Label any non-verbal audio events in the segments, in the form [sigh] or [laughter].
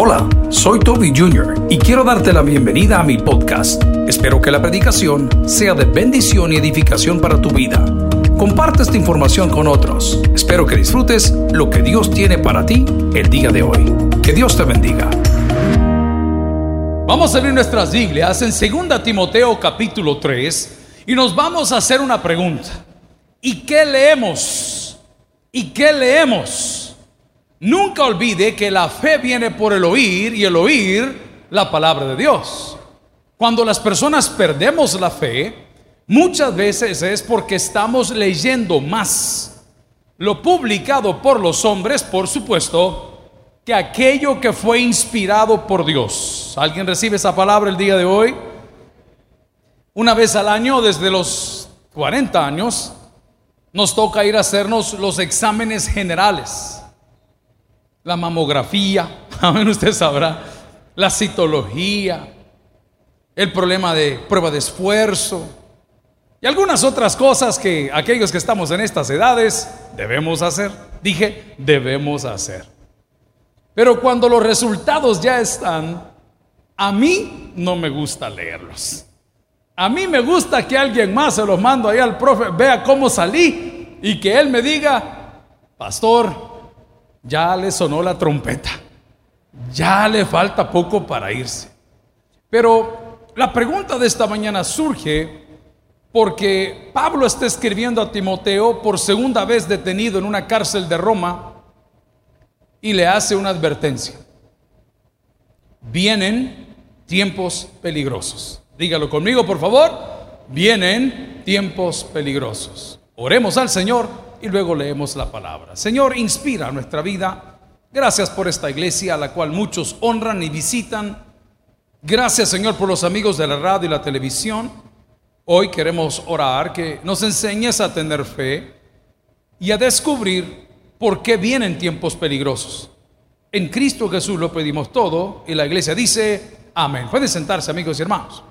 Hola, soy Toby Jr. y quiero darte la bienvenida a mi podcast. Espero que la predicación sea de bendición y edificación para tu vida. Comparte esta información con otros. Espero que disfrutes lo que Dios tiene para ti el día de hoy. Que Dios te bendiga. Vamos a abrir nuestras Biblias en 2 Timoteo capítulo 3 y nos vamos a hacer una pregunta. ¿Y qué leemos? ¿Y qué leemos? Nunca olvide que la fe viene por el oír y el oír la palabra de Dios. Cuando las personas perdemos la fe, muchas veces es porque estamos leyendo más lo publicado por los hombres, por supuesto, que aquello que fue inspirado por Dios. ¿Alguien recibe esa palabra el día de hoy? Una vez al año, desde los 40 años, nos toca ir a hacernos los exámenes generales. La mamografía, [laughs] ver, usted sabrá, la citología, el problema de prueba de esfuerzo y algunas otras cosas que aquellos que estamos en estas edades debemos hacer. Dije, debemos hacer. Pero cuando los resultados ya están, a mí no me gusta leerlos. A mí me gusta que alguien más se los mando ahí al profe, vea cómo salí y que él me diga, pastor, ya le sonó la trompeta, ya le falta poco para irse. Pero la pregunta de esta mañana surge porque Pablo está escribiendo a Timoteo por segunda vez detenido en una cárcel de Roma y le hace una advertencia. Vienen tiempos peligrosos. Dígalo conmigo, por favor. Vienen tiempos peligrosos. Oremos al Señor y luego leemos la palabra. Señor, inspira nuestra vida. Gracias por esta iglesia a la cual muchos honran y visitan. Gracias, Señor, por los amigos de la radio y la televisión. Hoy queremos orar que nos enseñes a tener fe y a descubrir ¿Por qué vienen tiempos peligrosos? En Cristo Jesús lo pedimos todo y la iglesia dice, amén. Pueden sentarse amigos y hermanos.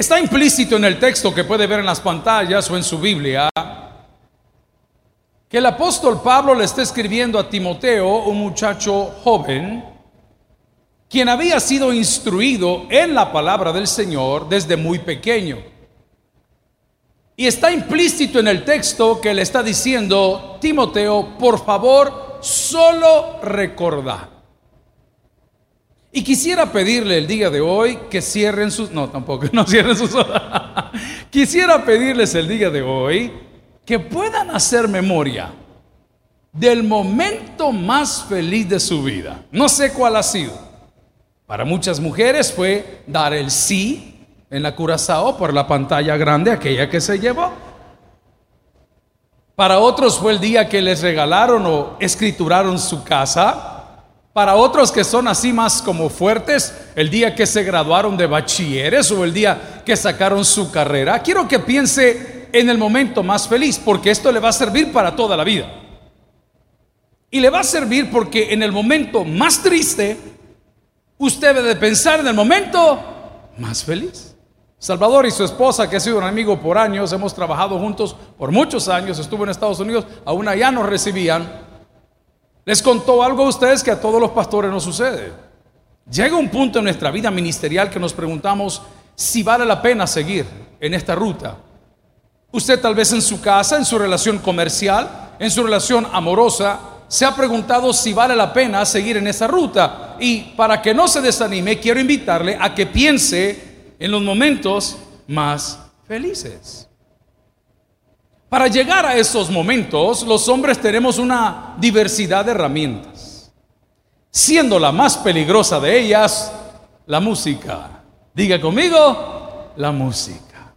Está implícito en el texto que puede ver en las pantallas o en su Biblia que el apóstol Pablo le está escribiendo a Timoteo, un muchacho joven, quien había sido instruido en la palabra del Señor desde muy pequeño. Y está implícito en el texto que le está diciendo, Timoteo, por favor, solo recordar. Y quisiera pedirle el día de hoy que cierren sus... No, tampoco, [laughs] no cierren sus... quisiera pedirles el día de hoy que puedan hacer memoria del momento más feliz de su vida. No sé cuál ha sido. Para muchas mujeres fue dar el sí en la Curazao por la pantalla grande, aquella que se llevó. Para otros fue el día que les regalaron o escrituraron su casa. Para otros que son así más como fuertes, el día que se graduaron de bachilleres o el día que sacaron su carrera. Quiero que piense en el momento más feliz, porque esto le va a servir para toda la vida. Y le va a servir porque en el momento más triste, usted debe pensar en el momento más feliz. Salvador y su esposa, que ha sido un amigo por años, hemos trabajado juntos por muchos años, estuvo en Estados Unidos, aún allá nos recibían. Les contó algo a ustedes que a todos los pastores no sucede. Llega un punto en nuestra vida ministerial que nos preguntamos si vale la pena seguir en esta ruta. Usted tal vez en su casa, en su relación comercial, en su relación amorosa, se ha preguntado si vale la pena seguir en esa ruta. Y para que no se desanime, quiero invitarle a que piense en los momentos más felices. Para llegar a esos momentos, los hombres tenemos una diversidad de herramientas, siendo la más peligrosa de ellas la música. Diga conmigo, la música.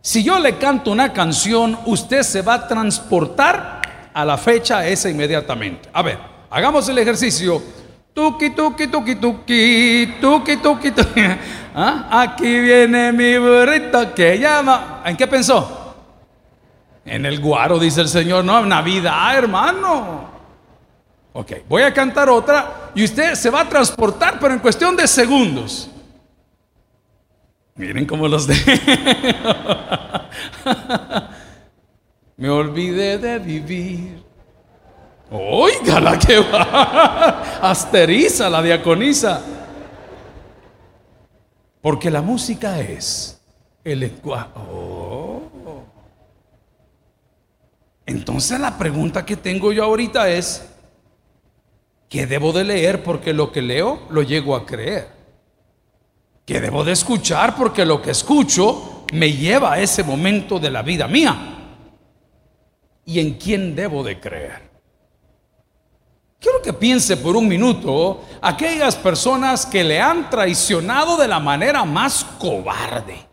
Si yo le canto una canción, usted se va a transportar a la fecha esa inmediatamente. A ver, hagamos el ejercicio. Tuki, tuki, tuki, tuki, tuki, tuki, tuki. [laughs] ¿Ah? Aquí viene mi burrito que llama. ¿En qué pensó? En el guaro, dice el Señor. No, Navidad, hermano. Ok, voy a cantar otra y usted se va a transportar, pero en cuestión de segundos. Miren cómo los de. [laughs] Me olvidé de vivir Oiga la que va. Asteriza la diaconisa. Porque la música es el lenguaje. Oh. Entonces la pregunta que tengo yo ahorita es, ¿qué debo de leer? Porque lo que leo lo llego a creer. ¿Qué debo de escuchar? Porque lo que escucho me lleva a ese momento de la vida mía. ¿Y en quién debo de creer? Quiero que piense por un minuto aquellas personas que le han traicionado de la manera más cobarde.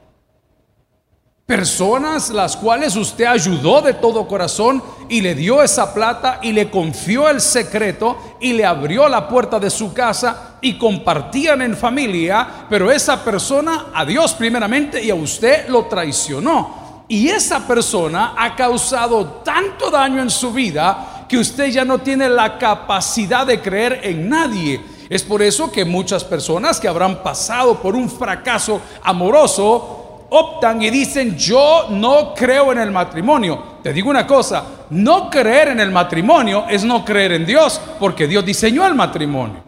Personas las cuales usted ayudó de todo corazón y le dio esa plata y le confió el secreto y le abrió la puerta de su casa y compartían en familia, pero esa persona a Dios primeramente y a usted lo traicionó. Y esa persona ha causado tanto daño en su vida que usted ya no tiene la capacidad de creer en nadie. Es por eso que muchas personas que habrán pasado por un fracaso amoroso optan y dicen, yo no creo en el matrimonio. Te digo una cosa, no creer en el matrimonio es no creer en Dios, porque Dios diseñó el matrimonio.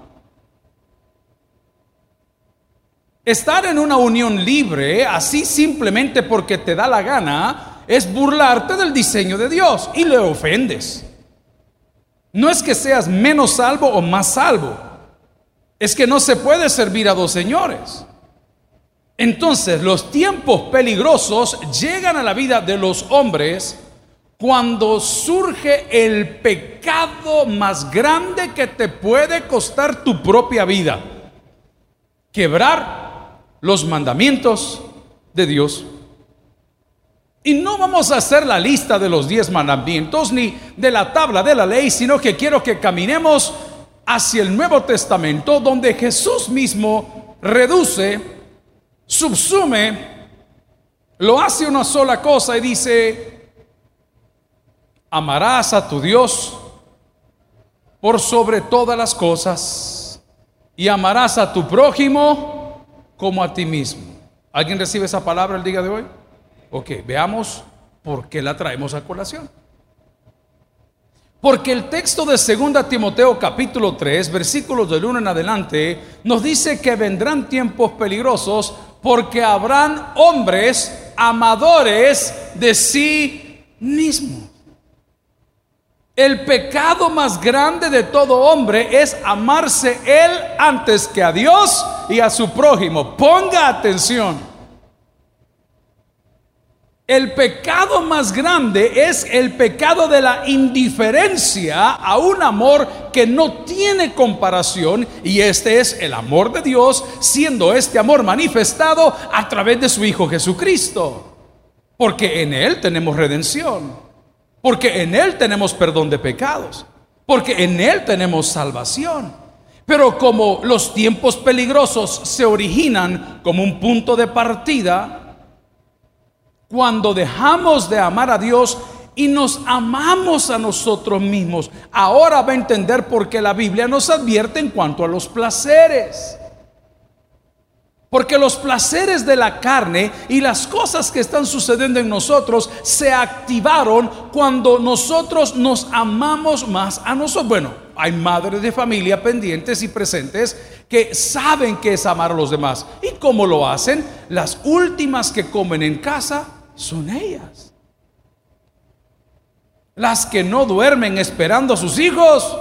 Estar en una unión libre, así simplemente porque te da la gana, es burlarte del diseño de Dios y le ofendes. No es que seas menos salvo o más salvo. Es que no se puede servir a dos señores. Entonces los tiempos peligrosos llegan a la vida de los hombres cuando surge el pecado más grande que te puede costar tu propia vida. Quebrar los mandamientos de Dios. Y no vamos a hacer la lista de los diez mandamientos ni de la tabla de la ley, sino que quiero que caminemos hacia el Nuevo Testamento, donde Jesús mismo reduce, subsume, lo hace una sola cosa y dice, amarás a tu Dios por sobre todas las cosas y amarás a tu prójimo como a ti mismo. ¿Alguien recibe esa palabra el día de hoy? Ok, veamos por qué la traemos a colación. Porque el texto de 2 Timoteo capítulo 3, versículos del 1 en adelante, nos dice que vendrán tiempos peligrosos porque habrán hombres amadores de sí mismos. El pecado más grande de todo hombre es amarse él antes que a Dios y a su prójimo. Ponga atención. El pecado más grande es el pecado de la indiferencia a un amor que no tiene comparación y este es el amor de Dios, siendo este amor manifestado a través de su Hijo Jesucristo. Porque en Él tenemos redención, porque en Él tenemos perdón de pecados, porque en Él tenemos salvación. Pero como los tiempos peligrosos se originan como un punto de partida, cuando dejamos de amar a Dios y nos amamos a nosotros mismos. Ahora va a entender por qué la Biblia nos advierte en cuanto a los placeres. Porque los placeres de la carne y las cosas que están sucediendo en nosotros se activaron cuando nosotros nos amamos más a nosotros. Bueno, hay madres de familia pendientes y presentes que saben que es amar a los demás. ¿Y cómo lo hacen? Las últimas que comen en casa son ellas. Las que no duermen esperando a sus hijos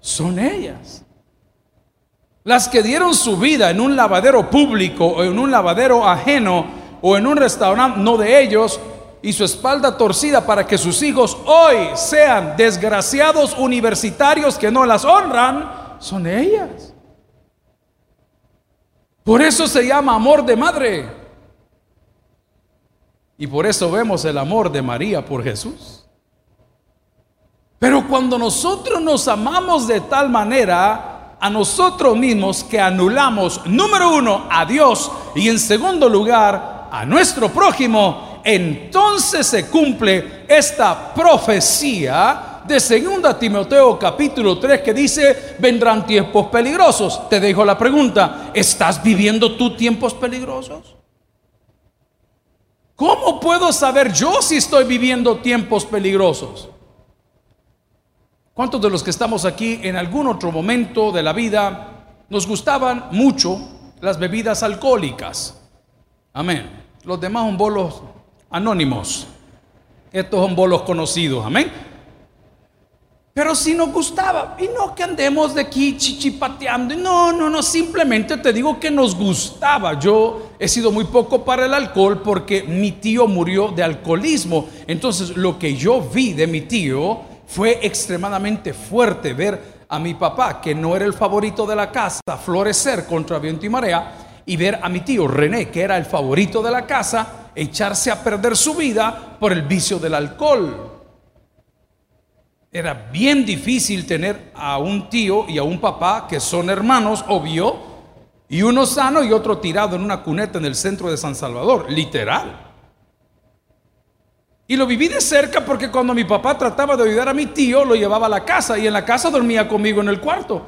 son ellas. Las que dieron su vida en un lavadero público o en un lavadero ajeno o en un restaurante no de ellos y su espalda torcida para que sus hijos hoy sean desgraciados universitarios que no las honran, son ellas. Por eso se llama amor de madre. Y por eso vemos el amor de María por Jesús. Pero cuando nosotros nos amamos de tal manera a nosotros mismos que anulamos, número uno, a Dios y en segundo lugar, a nuestro prójimo, entonces se cumple esta profecía de 2 Timoteo capítulo 3 que dice, vendrán tiempos peligrosos. Te dejo la pregunta, ¿estás viviendo tú tiempos peligrosos? ¿Cómo puedo saber yo si estoy viviendo tiempos peligrosos? ¿Cuántos de los que estamos aquí en algún otro momento de la vida nos gustaban mucho las bebidas alcohólicas? Amén. Los demás son bolos anónimos. Estos son bolos conocidos. Amén. Pero si nos gustaba, y no que andemos de aquí chichipateando, no, no, no, simplemente te digo que nos gustaba. Yo he sido muy poco para el alcohol porque mi tío murió de alcoholismo. Entonces lo que yo vi de mi tío fue extremadamente fuerte ver a mi papá, que no era el favorito de la casa, florecer contra viento y marea, y ver a mi tío René, que era el favorito de la casa, echarse a perder su vida por el vicio del alcohol. Era bien difícil tener a un tío y a un papá que son hermanos, obvio, y uno sano y otro tirado en una cuneta en el centro de San Salvador, literal. Y lo viví de cerca porque cuando mi papá trataba de ayudar a mi tío, lo llevaba a la casa y en la casa dormía conmigo en el cuarto.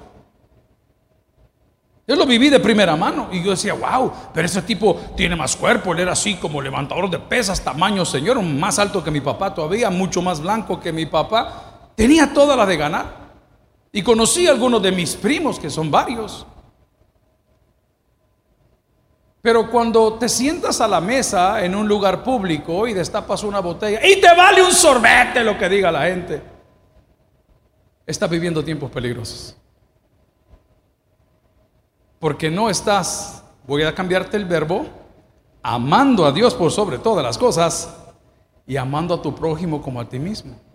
Yo lo viví de primera mano y yo decía, wow, pero ese tipo tiene más cuerpo, él era así como levantador de pesas, tamaño señor, más alto que mi papá todavía, mucho más blanco que mi papá. Tenía toda la de ganar. Y conocí a algunos de mis primos, que son varios. Pero cuando te sientas a la mesa en un lugar público y destapas una botella y te vale un sorbete lo que diga la gente, estás viviendo tiempos peligrosos. Porque no estás, voy a cambiarte el verbo, amando a Dios por sobre todas las cosas y amando a tu prójimo como a ti mismo.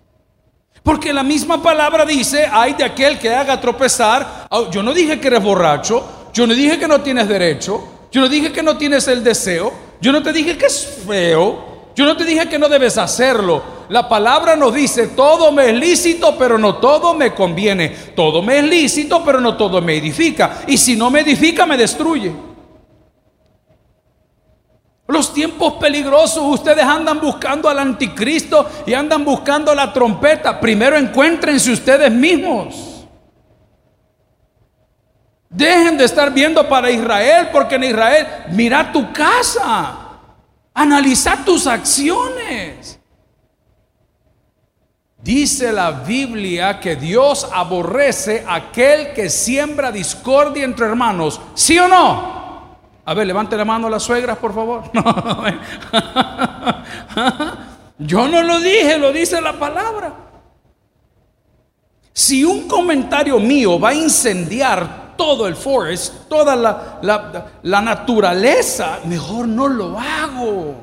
Porque la misma palabra dice, hay de aquel que haga tropezar. Ah, yo no dije que eres borracho, yo no dije que no tienes derecho, yo no dije que no tienes el deseo, yo no te dije que es feo, yo no te dije que no debes hacerlo. La palabra nos dice, todo me es lícito, pero no todo me conviene. Todo me es lícito, pero no todo me edifica. Y si no me edifica, me destruye. Los tiempos peligrosos, ustedes andan buscando al anticristo y andan buscando la trompeta. Primero encuéntrense ustedes mismos. Dejen de estar viendo para Israel, porque en Israel, mira tu casa, analiza tus acciones. Dice la Biblia que Dios aborrece aquel que siembra discordia entre hermanos. ¿Sí o no? A ver, levante la mano a las suegras, por favor. [laughs] Yo no lo dije, lo dice la palabra. Si un comentario mío va a incendiar todo el forest, toda la, la, naturaleza, mejor no lo hago.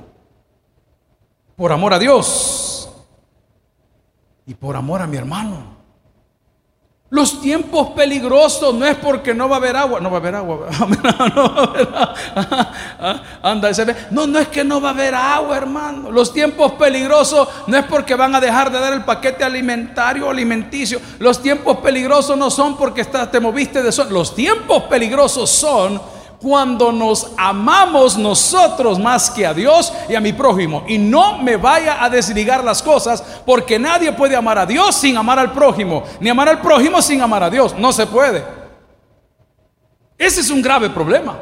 Por amor a Dios y por amor a mi hermano. Los tiempos peligrosos no es porque no va a haber agua, no va a haber agua. [laughs] Anda, no, no es que no va a haber agua, hermano. Los tiempos peligrosos no es porque van a dejar de dar el paquete alimentario o alimenticio. Los tiempos peligrosos no son porque te moviste de sol. Los tiempos peligrosos son cuando nos amamos nosotros más que a Dios y a mi prójimo. Y no me vaya a desligar las cosas porque nadie puede amar a Dios sin amar al prójimo, ni amar al prójimo sin amar a Dios. No se puede. Ese es un grave problema.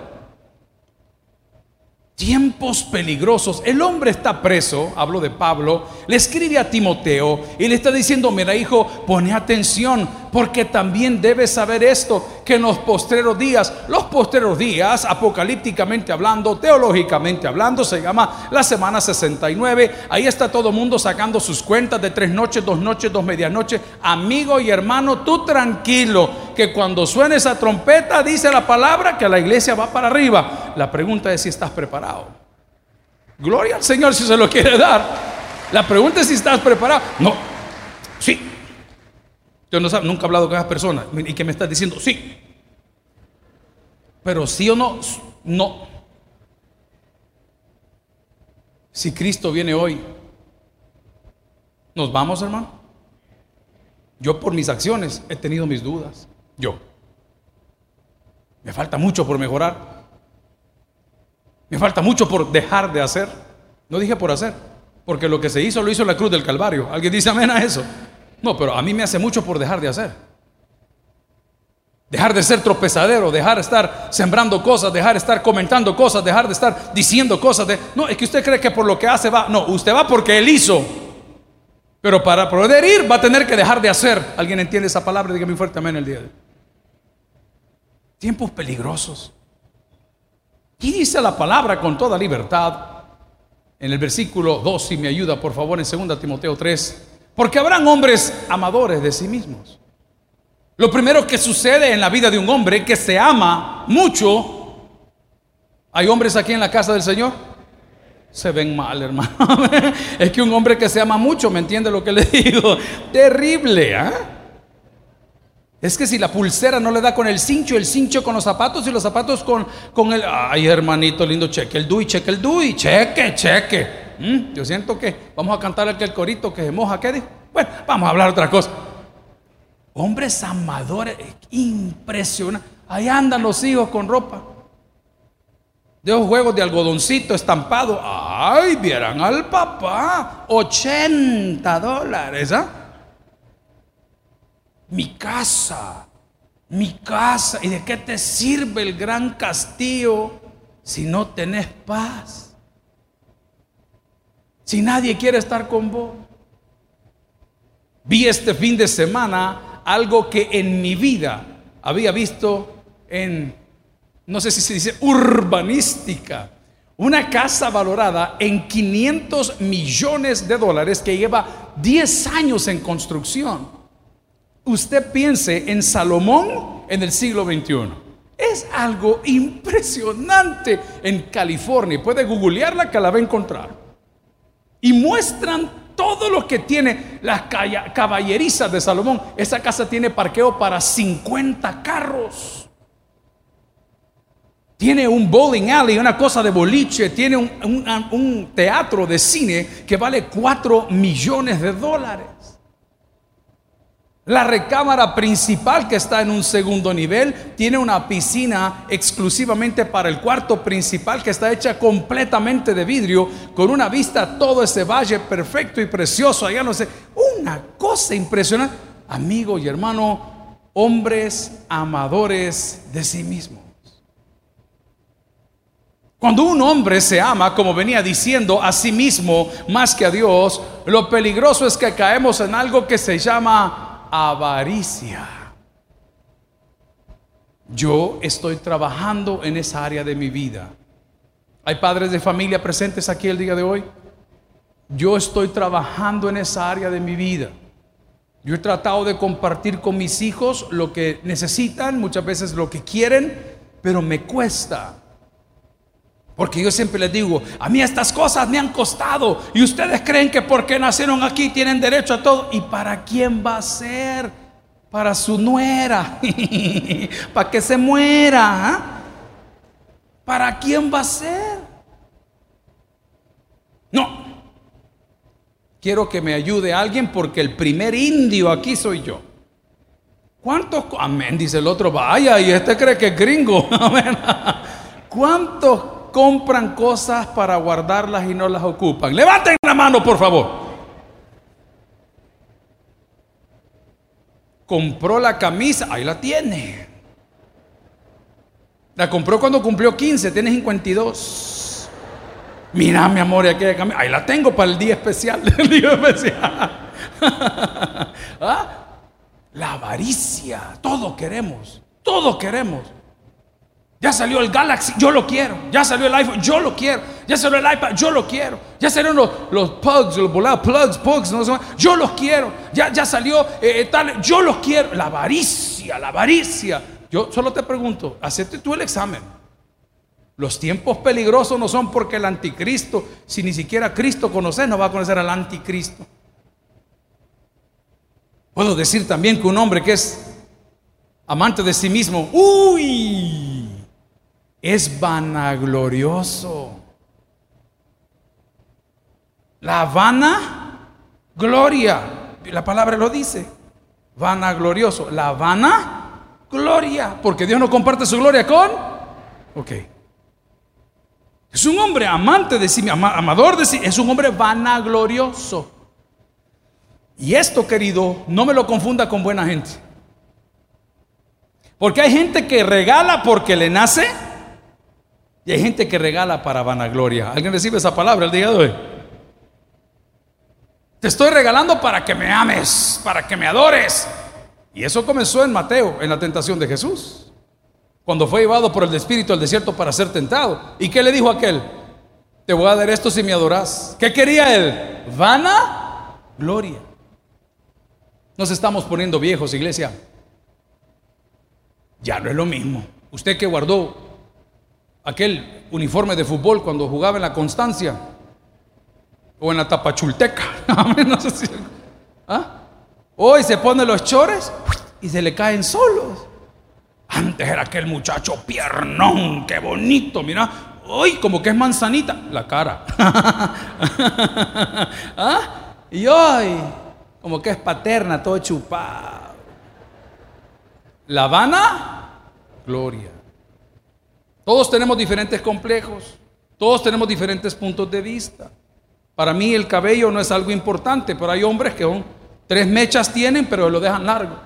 Tiempos peligrosos. El hombre está preso, hablo de Pablo, le escribe a Timoteo y le está diciendo, mira hijo, pone atención, porque también debes saber esto, que en los postreros días, los postreros días, apocalípticamente hablando, teológicamente hablando, se llama la semana 69, ahí está todo el mundo sacando sus cuentas de tres noches, dos noches, dos medianoches, amigo y hermano, tú tranquilo, que cuando suene esa trompeta dice la palabra que la iglesia va para arriba. La pregunta es si estás preparado. Gloria al Señor si se lo quiere dar. La pregunta es si estás preparado. No, sí. Yo no nunca he hablado con esas personas y que me estás diciendo sí. Pero sí o no, no. Si Cristo viene hoy, ¿nos vamos, hermano? Yo por mis acciones he tenido mis dudas. Yo. Me falta mucho por mejorar. Me falta mucho por dejar de hacer. No dije por hacer, porque lo que se hizo lo hizo la cruz del Calvario. ¿Alguien dice amén a eso? No, pero a mí me hace mucho por dejar de hacer. Dejar de ser tropezadero, dejar de estar sembrando cosas, dejar de estar comentando cosas, dejar de estar diciendo cosas. De... No, es que usted cree que por lo que hace va. No, usted va porque él hizo. Pero para poder ir va a tener que dejar de hacer. ¿Alguien entiende esa palabra? Dígame fuerte amén el día de hoy. Tiempos peligrosos. Y dice la palabra con toda libertad en el versículo 2, si me ayuda por favor, en 2 Timoteo 3, porque habrán hombres amadores de sí mismos. Lo primero que sucede en la vida de un hombre que se ama mucho, ¿hay hombres aquí en la casa del Señor? Se ven mal, hermano. [laughs] es que un hombre que se ama mucho, ¿me entiende lo que le [laughs] digo? Terrible, ¿ah? Es que si la pulsera no le da con el cincho, el cincho con los zapatos y los zapatos con, con el... Ay, hermanito lindo, cheque el DUI, cheque el DUI, cheque, cheque. ¿Mm? Yo siento que vamos a cantar aquel corito que se moja, ¿qué? Bueno, vamos a hablar otra cosa. Hombres amadores, impresionante. Ahí andan los hijos con ropa. De los juegos de algodoncito estampado. Ay, vieran al papá. 80 dólares, ¿ah? mi casa, mi casa. ¿Y de qué te sirve el gran castillo si no tenés paz? Si nadie quiere estar con vos. Vi este fin de semana algo que en mi vida había visto en, no sé si se dice, urbanística. Una casa valorada en 500 millones de dólares que lleva 10 años en construcción usted piense en Salomón en el siglo XXI. Es algo impresionante en California. Puede googlearla que la va a encontrar. Y muestran todo lo que tiene las caballerizas de Salomón. Esa casa tiene parqueo para 50 carros. Tiene un bowling alley, una cosa de boliche. Tiene un, un teatro de cine que vale 4 millones de dólares. La recámara principal que está en un segundo nivel tiene una piscina exclusivamente para el cuarto principal que está hecha completamente de vidrio con una vista a todo ese valle perfecto y precioso. Allá no sé, una cosa impresionante. Amigo y hermano, hombres amadores de sí mismos. Cuando un hombre se ama, como venía diciendo, a sí mismo más que a Dios, lo peligroso es que caemos en algo que se llama avaricia. Yo estoy trabajando en esa área de mi vida. ¿Hay padres de familia presentes aquí el día de hoy? Yo estoy trabajando en esa área de mi vida. Yo he tratado de compartir con mis hijos lo que necesitan, muchas veces lo que quieren, pero me cuesta. Porque yo siempre les digo, a mí estas cosas me han costado y ustedes creen que porque nacieron aquí tienen derecho a todo. ¿Y para quién va a ser? Para su nuera, [laughs] para que se muera. ¿ah? ¿Para quién va a ser? No. Quiero que me ayude alguien porque el primer indio aquí soy yo. ¿Cuántos? Amén, dice el otro, vaya, y este cree que es gringo. [laughs] ¿Cuántos compran cosas para guardarlas y no las ocupan. Levanten la mano, por favor. Compró la camisa, ahí la tiene. La compró cuando cumplió 15, tiene 52. Mira, mi amor, aquella camisa, ahí la tengo para el día especial, [laughs] el día especial. [laughs] ¿Ah? La avaricia, todo queremos, todo queremos. Ya salió el Galaxy, yo lo quiero. Ya salió el iPhone, yo lo quiero. Ya salió el iPad, yo lo quiero. Ya salieron los, los pugs, los volados, plugs, pugs, no sé, yo los quiero. Ya, ya salió eh, eh, tal, yo los quiero. La avaricia, la avaricia. Yo solo te pregunto, acepte tú el examen. Los tiempos peligrosos no son porque el anticristo, si ni siquiera Cristo conoce, no va a conocer al anticristo. Puedo decir también que un hombre que es amante de sí mismo, uy, es vanaglorioso. La vana gloria, la palabra lo dice, vanaglorioso, la vana gloria, porque Dios no comparte su gloria con, ok. Es un hombre amante de sí, amador de sí, es un hombre vanaglorioso. Y esto, querido, no me lo confunda con buena gente. Porque hay gente que regala porque le nace y hay gente que regala para vanagloria. ¿Alguien recibe esa palabra el día de hoy? Te estoy regalando para que me ames, para que me adores. Y eso comenzó en Mateo, en la tentación de Jesús. Cuando fue llevado por el Espíritu al desierto para ser tentado. ¿Y qué le dijo aquel? Te voy a dar esto si me adoras. ¿Qué quería él? Vana gloria. Nos estamos poniendo viejos, iglesia. Ya no es lo mismo. Usted que guardó aquel uniforme de fútbol cuando jugaba en la Constancia, o en la tapachulteca. [laughs] ¿ah? Hoy se pone los chores y se le caen solos. Antes era aquel muchacho piernón, qué bonito, mira. Hoy como que es manzanita, la cara. [laughs] ¿Ah? Y hoy como que es paterna, todo chupado. La Habana, gloria. Todos tenemos diferentes complejos, todos tenemos diferentes puntos de vista. Para mí el cabello no es algo importante, pero hay hombres que tres mechas tienen, pero lo dejan largo.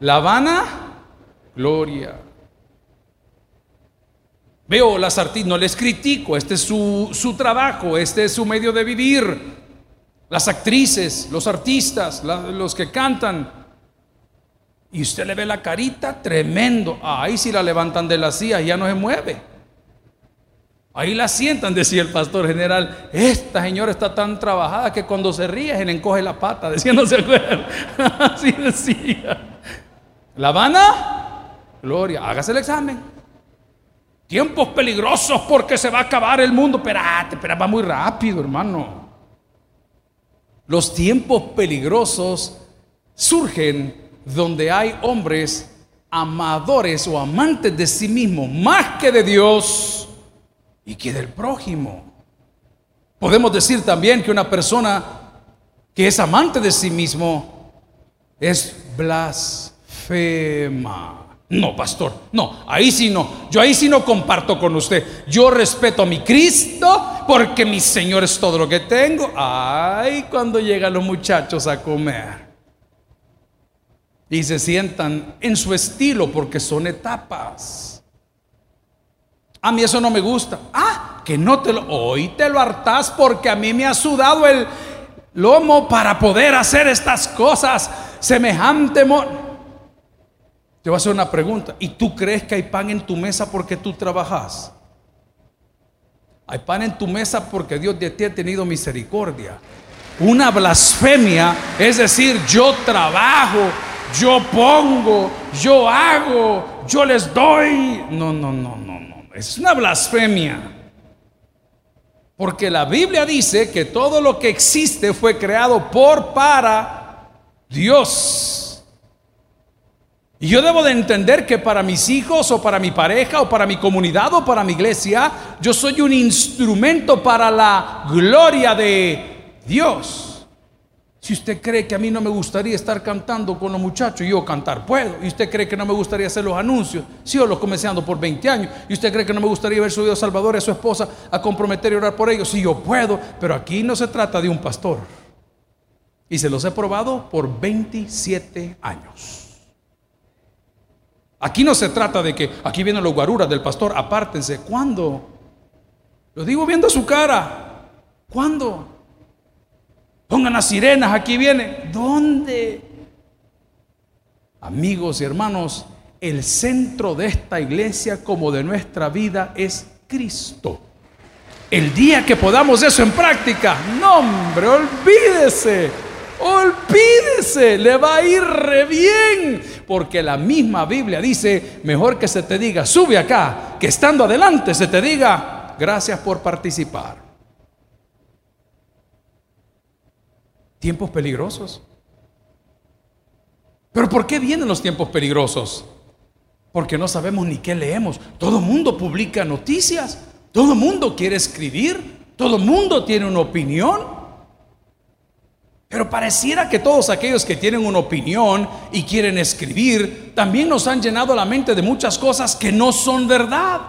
La Habana, gloria. Veo las artistas, no les critico, este es su, su, trabajo, este es su medio de vivir. Las actrices, los artistas, los que cantan. Y usted le ve la carita tremendo. Ahí si la levantan de la silla ya no se mueve. Ahí la sientan, decía el pastor general. Esta señora está tan trabajada que cuando se ríe se le encoge la pata, decía, no se acuerdan. [laughs] Así decía. La Habana, Gloria, hágase el examen. Tiempos peligrosos porque se va a acabar el mundo. Espérate, espera, va muy rápido, hermano. Los tiempos peligrosos surgen donde hay hombres amadores o amantes de sí mismos más que de Dios y que del prójimo. Podemos decir también que una persona que es amante de sí mismo es blasfema. No, pastor, no, ahí sí no. Yo ahí sí no comparto con usted. Yo respeto a mi Cristo porque mi Señor es todo lo que tengo. Ay, cuando llegan los muchachos a comer y se sientan en su estilo porque son etapas. A mí eso no me gusta. Ah, que no te lo. Hoy te lo hartás porque a mí me ha sudado el lomo para poder hacer estas cosas. Semejante. Te voy a hacer una pregunta. ¿Y tú crees que hay pan en tu mesa porque tú trabajas? Hay pan en tu mesa porque Dios de ti ha tenido misericordia. Una blasfemia es decir, yo trabajo, yo pongo, yo hago, yo les doy. No, no, no, no. Es una blasfemia. Porque la Biblia dice que todo lo que existe fue creado por, para Dios. Y yo debo de entender que para mis hijos o para mi pareja o para mi comunidad o para mi iglesia, yo soy un instrumento para la gloria de Dios. Si usted cree que a mí no me gustaría estar cantando con los muchachos, yo cantar puedo. Y usted cree que no me gustaría hacer los anuncios, si yo los comencé por 20 años. Y usted cree que no me gustaría ver subido a Salvador y a su esposa a comprometer y orar por ellos, si yo puedo. Pero aquí no se trata de un pastor. Y se los he probado por 27 años. Aquí no se trata de que aquí vienen los guaruras del pastor, apártense. ¿Cuándo? Lo digo viendo su cara. ¿Cuándo? Pongan las sirenas, aquí viene. ¿Dónde? Amigos y hermanos, el centro de esta iglesia como de nuestra vida es Cristo. El día que podamos eso en práctica, no hombre, olvídese, olvídese, le va a ir re bien, porque la misma Biblia dice, mejor que se te diga, sube acá, que estando adelante se te diga, gracias por participar. Tiempos peligrosos. Pero ¿por qué vienen los tiempos peligrosos? Porque no sabemos ni qué leemos. Todo mundo publica noticias, todo mundo quiere escribir, todo mundo tiene una opinión. Pero pareciera que todos aquellos que tienen una opinión y quieren escribir, también nos han llenado la mente de muchas cosas que no son verdad.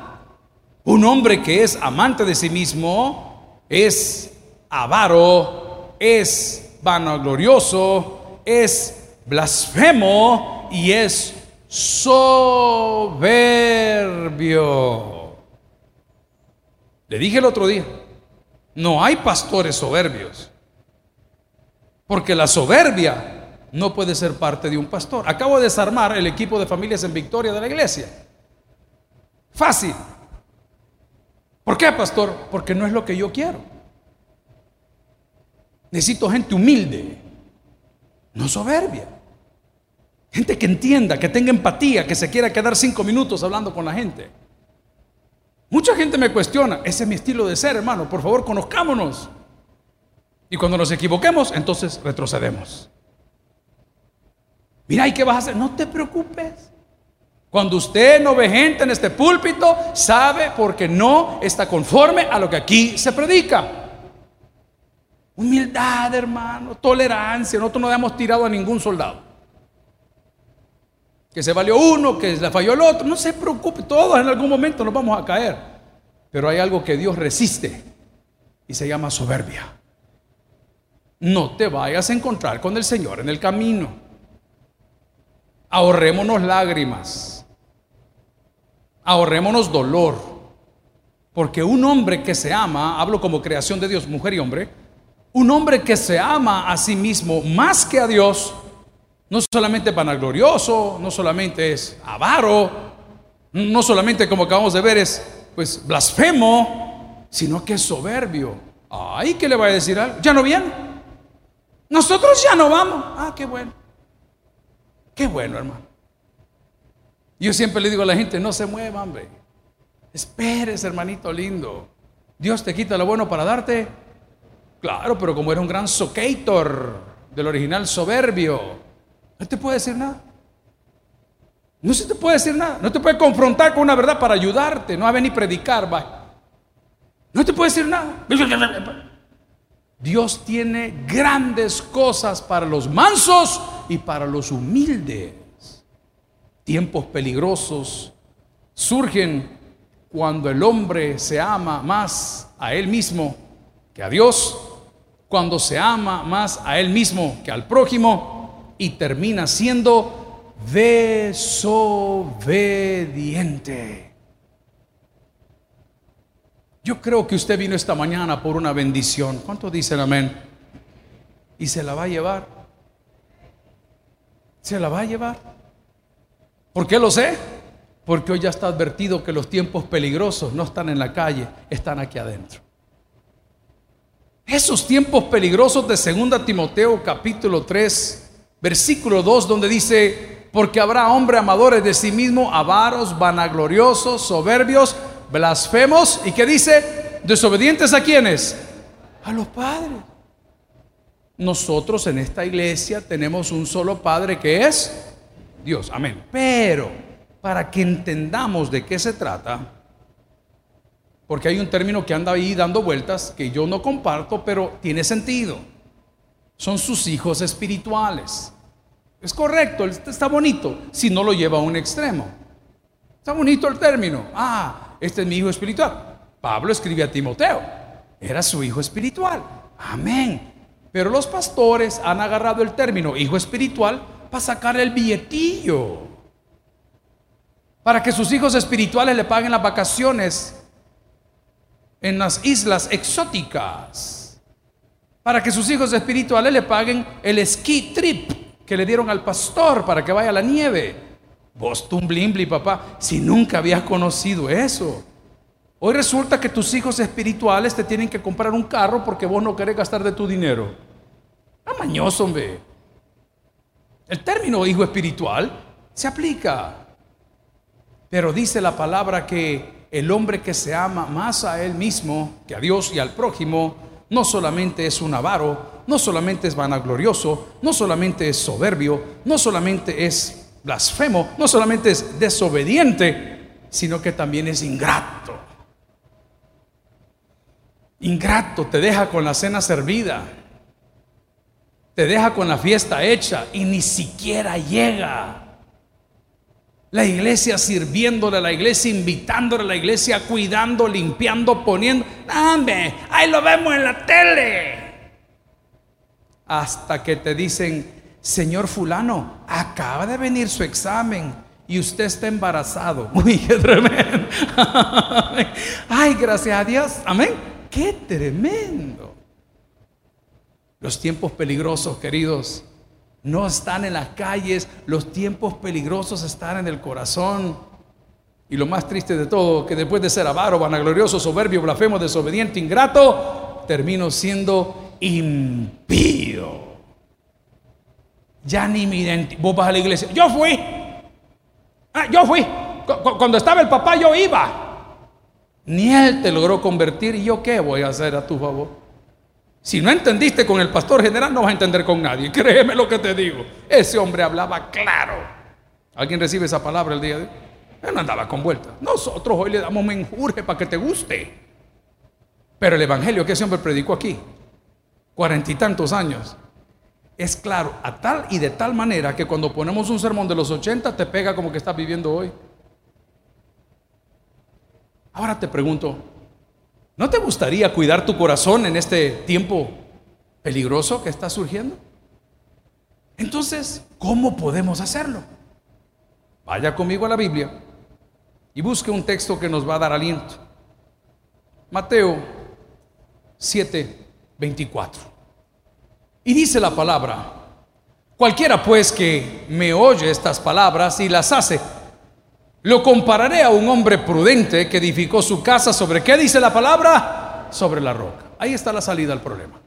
Un hombre que es amante de sí mismo es avaro, es vanaglorioso, es blasfemo y es soberbio. Le dije el otro día, No hay pastores soberbios. Porque la soberbia no puede ser parte de un pastor. Acabo de desarmar el equipo de familias en victoria de la iglesia. Fácil. ¿Por qué, pastor? Porque no es lo que yo quiero. Necesito gente humilde, no soberbia. Gente que entienda, que tenga empatía, que se quiera quedar cinco minutos hablando con la gente. Mucha gente me cuestiona, ese es mi estilo de ser, hermano, por favor, conozcámonos. Y cuando nos equivoquemos, entonces retrocedemos. Mira, ¿y qué vas a hacer? No te preocupes. Cuando usted no ve gente en este púlpito, sabe porque no está conforme a lo que aquí se predica. Humildad, hermano, tolerancia. Nosotros no hemos tirado a ningún soldado. Que se valió uno, que le falló el otro. No se preocupe, todos en algún momento nos vamos a caer. Pero hay algo que Dios resiste y se llama soberbia. No te vayas a encontrar con el Señor en el camino. Ahorrémonos lágrimas. Ahorrémonos dolor. Porque un hombre que se ama, hablo como creación de Dios, mujer y hombre, un hombre que se ama a sí mismo más que a Dios, no solamente vanaglorioso, no solamente es avaro, no solamente como acabamos de ver es pues blasfemo, sino que es soberbio. Ay, ¿qué le va a decir algo? ¿Ya no viene? Nosotros ya no vamos. Ah, qué bueno. Qué bueno, hermano. Yo siempre le digo a la gente, no se mueva, hombre. Esperes, hermanito lindo. Dios te quita lo bueno para darte Claro, pero como era un gran socator del original soberbio, no te puede decir nada. No se te puede decir nada. No te puede confrontar con una verdad para ayudarte. No a venir a predicar, va. No te puede decir nada. Dios tiene grandes cosas para los mansos y para los humildes. Tiempos peligrosos surgen cuando el hombre se ama más a él mismo que a Dios cuando se ama más a él mismo que al prójimo y termina siendo desobediente. Yo creo que usted vino esta mañana por una bendición. ¿Cuántos dicen amén? Y se la va a llevar. Se la va a llevar. ¿Por qué lo sé? Porque hoy ya está advertido que los tiempos peligrosos no están en la calle, están aquí adentro. Esos tiempos peligrosos de 2 Timoteo capítulo 3, versículo 2, donde dice, porque habrá hombres amadores de sí mismo, avaros, vanagloriosos, soberbios, blasfemos, y que dice, desobedientes a quienes? A los padres. Nosotros en esta iglesia tenemos un solo Padre que es Dios, amén. Pero para que entendamos de qué se trata, porque hay un término que anda ahí dando vueltas que yo no comparto, pero tiene sentido. Son sus hijos espirituales. Es correcto, está bonito, si no lo lleva a un extremo. Está bonito el término. Ah, este es mi hijo espiritual. Pablo escribe a Timoteo. Era su hijo espiritual. Amén. Pero los pastores han agarrado el término hijo espiritual para sacar el billetillo. Para que sus hijos espirituales le paguen las vacaciones en las islas exóticas para que sus hijos espirituales le paguen el ski trip que le dieron al pastor para que vaya a la nieve. Vos, blimbli, papá, si nunca habías conocido eso. Hoy resulta que tus hijos espirituales te tienen que comprar un carro porque vos no querés gastar de tu dinero. Amañoso, hombre. El término hijo espiritual se aplica. Pero dice la palabra que el hombre que se ama más a él mismo que a Dios y al prójimo, no solamente es un avaro, no solamente es vanaglorioso, no solamente es soberbio, no solamente es blasfemo, no solamente es desobediente, sino que también es ingrato. Ingrato te deja con la cena servida, te deja con la fiesta hecha y ni siquiera llega. La iglesia sirviéndole a la iglesia, invitándole a la iglesia, cuidando, limpiando, poniendo. ¡Dame! Ahí lo vemos en la tele. Hasta que te dicen, señor fulano, acaba de venir su examen y usted está embarazado. [laughs] Uy, qué tremendo. [laughs] Ay, gracias a Dios. Amén. ¡Qué tremendo! Los tiempos peligrosos, queridos, no están en las calles, los tiempos peligrosos están en el corazón. Y lo más triste de todo, que después de ser avaro, vanaglorioso, soberbio, blasfemo, desobediente, ingrato, termino siendo impío. Ya ni me identifico. Vos vas a la iglesia. Yo fui. Ah, yo fui. Cuando estaba el papá, yo iba. Ni él te logró convertir. ¿Y yo qué voy a hacer a tu favor? Si no entendiste con el pastor general, no vas a entender con nadie. Créeme lo que te digo. Ese hombre hablaba claro. ¿Alguien recibe esa palabra el día de hoy? Él no andaba con vueltas. Nosotros hoy le damos menjurje para que te guste. Pero el evangelio que ese hombre predicó aquí, cuarenta y tantos años, es claro a tal y de tal manera que cuando ponemos un sermón de los 80 te pega como que estás viviendo hoy. Ahora te pregunto, ¿no te gustaría cuidar tu corazón en este tiempo peligroso que está surgiendo? Entonces, ¿cómo podemos hacerlo? Vaya conmigo a la Biblia y busque un texto que nos va a dar aliento. Mateo 7, 24. Y dice la palabra, cualquiera pues que me oye estas palabras y las hace, lo compararé a un hombre prudente que edificó su casa sobre, ¿qué dice la palabra? Sobre la roca. Ahí está la salida al problema.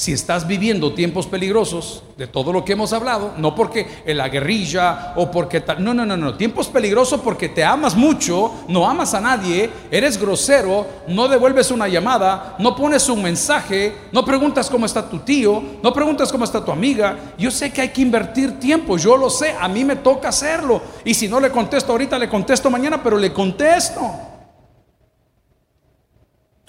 Si estás viviendo tiempos peligrosos de todo lo que hemos hablado, no porque en la guerrilla o porque tal, no, no, no, no, tiempos peligrosos porque te amas mucho, no amas a nadie, eres grosero, no devuelves una llamada, no pones un mensaje, no preguntas cómo está tu tío, no preguntas cómo está tu amiga. Yo sé que hay que invertir tiempo, yo lo sé, a mí me toca hacerlo. Y si no le contesto ahorita, le contesto mañana, pero le contesto.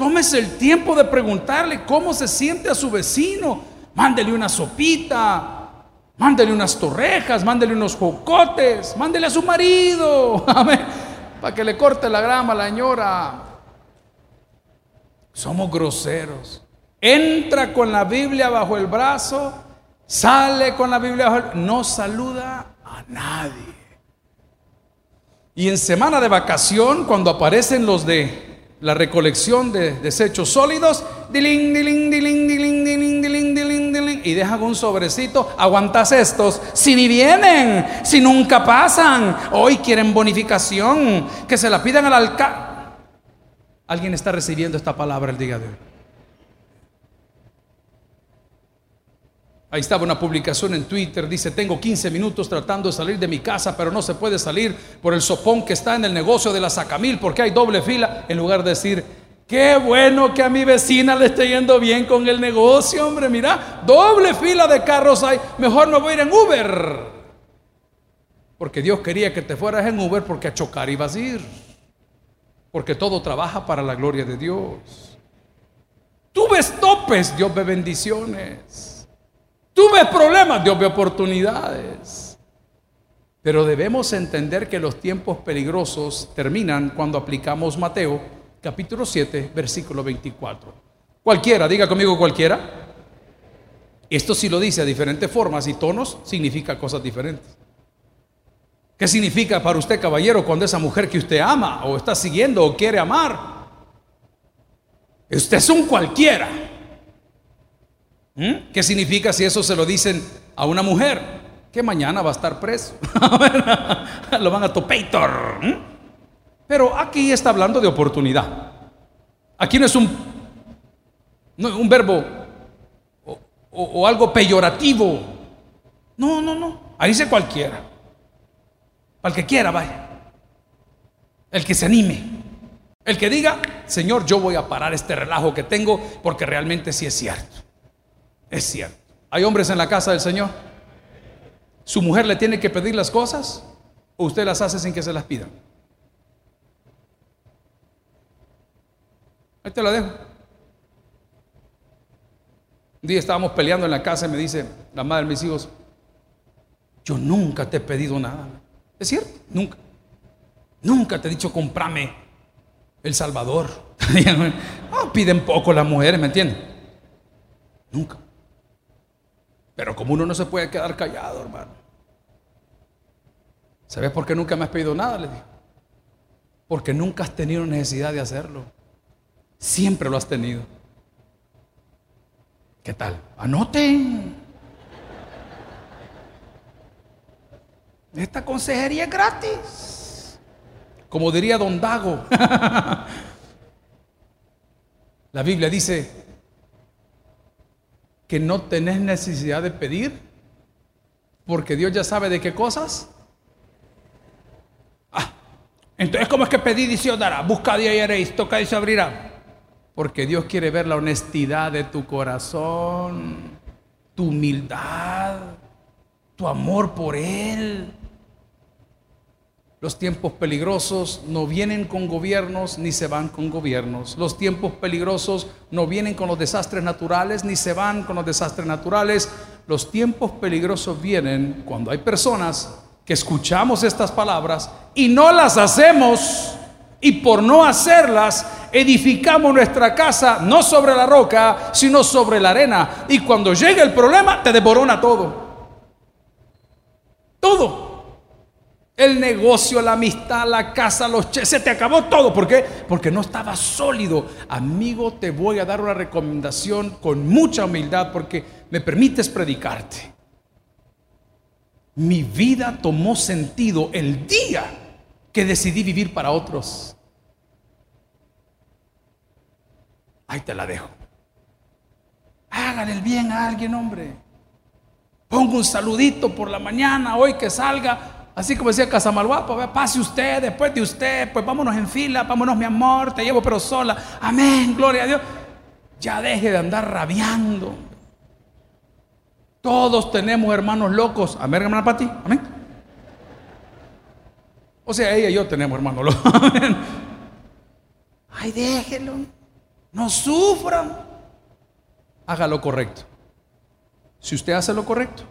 Tómese el tiempo de preguntarle cómo se siente a su vecino. Mándele una sopita, mándele unas torrejas, mándele unos jocotes, mándele a su marido, [laughs] para que le corte la grama a la señora. Somos groseros. Entra con la Biblia bajo el brazo, sale con la Biblia bajo el... No saluda a nadie. Y en semana de vacación, cuando aparecen los de la recolección de desechos sólidos, diling, diling, diling, diling, diling, diling, diling, diling, y dejan un sobrecito, aguantas estos, si ni vienen, si nunca pasan, hoy quieren bonificación, que se la pidan al alcalde. ¿Alguien está recibiendo esta palabra el día de hoy? Ahí estaba una publicación en Twitter, dice, tengo 15 minutos tratando de salir de mi casa, pero no se puede salir por el sopón que está en el negocio de la Sacamil, porque hay doble fila, en lugar de decir, qué bueno que a mi vecina le esté yendo bien con el negocio, hombre, mira, doble fila de carros hay, mejor me voy a ir en Uber. Porque Dios quería que te fueras en Uber porque a chocar ibas a ir. Porque todo trabaja para la gloria de Dios. Tú ves topes, Dios ve bendiciones. Tuve problemas, Dios ve oportunidades. Pero debemos entender que los tiempos peligrosos terminan cuando aplicamos Mateo capítulo 7, versículo 24. Cualquiera, diga conmigo cualquiera. Esto sí lo dice a diferentes formas y tonos, significa cosas diferentes. ¿Qué significa para usted, caballero, cuando esa mujer que usted ama o está siguiendo o quiere amar? Usted es un cualquiera. ¿Mm? ¿Qué significa si eso se lo dicen a una mujer? Que mañana va a estar preso. [laughs] lo van a topator. ¿Mm? Pero aquí está hablando de oportunidad. Aquí no es un, un verbo o, o algo peyorativo. No, no, no. Ahí dice cualquiera. El que quiera, vaya. El que se anime. El que diga, Señor, yo voy a parar este relajo que tengo porque realmente sí es cierto. Es cierto. ¿Hay hombres en la casa del Señor? ¿Su mujer le tiene que pedir las cosas o usted las hace sin que se las pida? Ahí te la dejo. Un día estábamos peleando en la casa y me dice la madre de mis hijos, yo nunca te he pedido nada. ¿Es cierto? Nunca. Nunca te he dicho comprame el Salvador. no, [laughs] piden poco las mujeres, ¿me entienden? Nunca. Pero como uno no se puede quedar callado, hermano. ¿Sabes por qué nunca me has pedido nada? Le dije. Porque nunca has tenido necesidad de hacerlo. Siempre lo has tenido. ¿Qué tal? Anoten. Esta consejería es gratis. Como diría don Dago. [laughs] La Biblia dice que no tenés necesidad de pedir porque Dios ya sabe de qué cosas. Ah, entonces, ¿cómo es que pedí y os dará? Buscad y hallaréis, toca y se abrirá. Porque Dios quiere ver la honestidad de tu corazón, tu humildad, tu amor por Él. Los tiempos peligrosos no vienen con gobiernos ni se van con gobiernos. Los tiempos peligrosos no vienen con los desastres naturales ni se van con los desastres naturales. Los tiempos peligrosos vienen cuando hay personas que escuchamos estas palabras y no las hacemos y por no hacerlas edificamos nuestra casa no sobre la roca, sino sobre la arena. Y cuando llega el problema te devorona todo. Todo el negocio, la amistad, la casa, los cheques, se te acabó todo. ¿Por qué? Porque no estaba sólido. Amigo, te voy a dar una recomendación con mucha humildad porque me permites predicarte. Mi vida tomó sentido el día que decidí vivir para otros. Ahí te la dejo. Hágale el bien a alguien, hombre. Pongo un saludito por la mañana, hoy que salga, Así como decía Casamalguapo, pase usted, después de usted, pues vámonos en fila, vámonos mi amor, te llevo pero sola. Amén, gloria a Dios. Ya deje de andar rabiando. Todos tenemos hermanos locos. Amén, hermana Pati. Amén. O sea, ella y yo tenemos hermanos locos. [laughs] Amén. Ay, déjelo. No sufran. Haga lo correcto. Si usted hace lo correcto,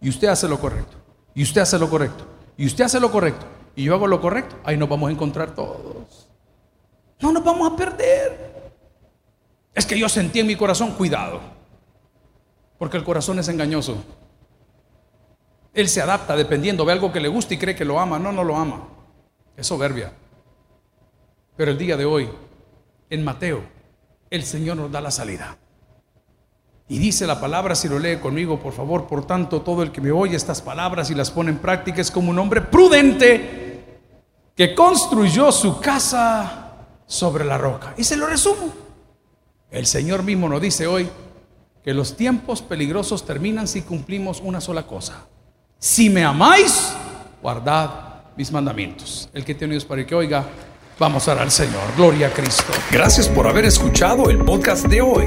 y usted hace lo correcto, y usted hace lo correcto, y usted hace lo correcto y yo hago lo correcto, ahí nos vamos a encontrar todos. No nos vamos a perder. Es que yo sentí en mi corazón, cuidado, porque el corazón es engañoso. Él se adapta dependiendo, ve algo que le gusta y cree que lo ama. No, no lo ama. Es soberbia. Pero el día de hoy, en Mateo, el Señor nos da la salida. Y dice la palabra, si lo lee conmigo, por favor, por tanto, todo el que me oye estas palabras y las pone en práctica es como un hombre prudente que construyó su casa sobre la roca. Y se lo resumo. El Señor mismo nos dice hoy que los tiempos peligrosos terminan si cumplimos una sola cosa. Si me amáis, guardad mis mandamientos. El que tiene oídos para que oiga, vamos a orar al Señor. Gloria a Cristo. Gracias por haber escuchado el podcast de hoy.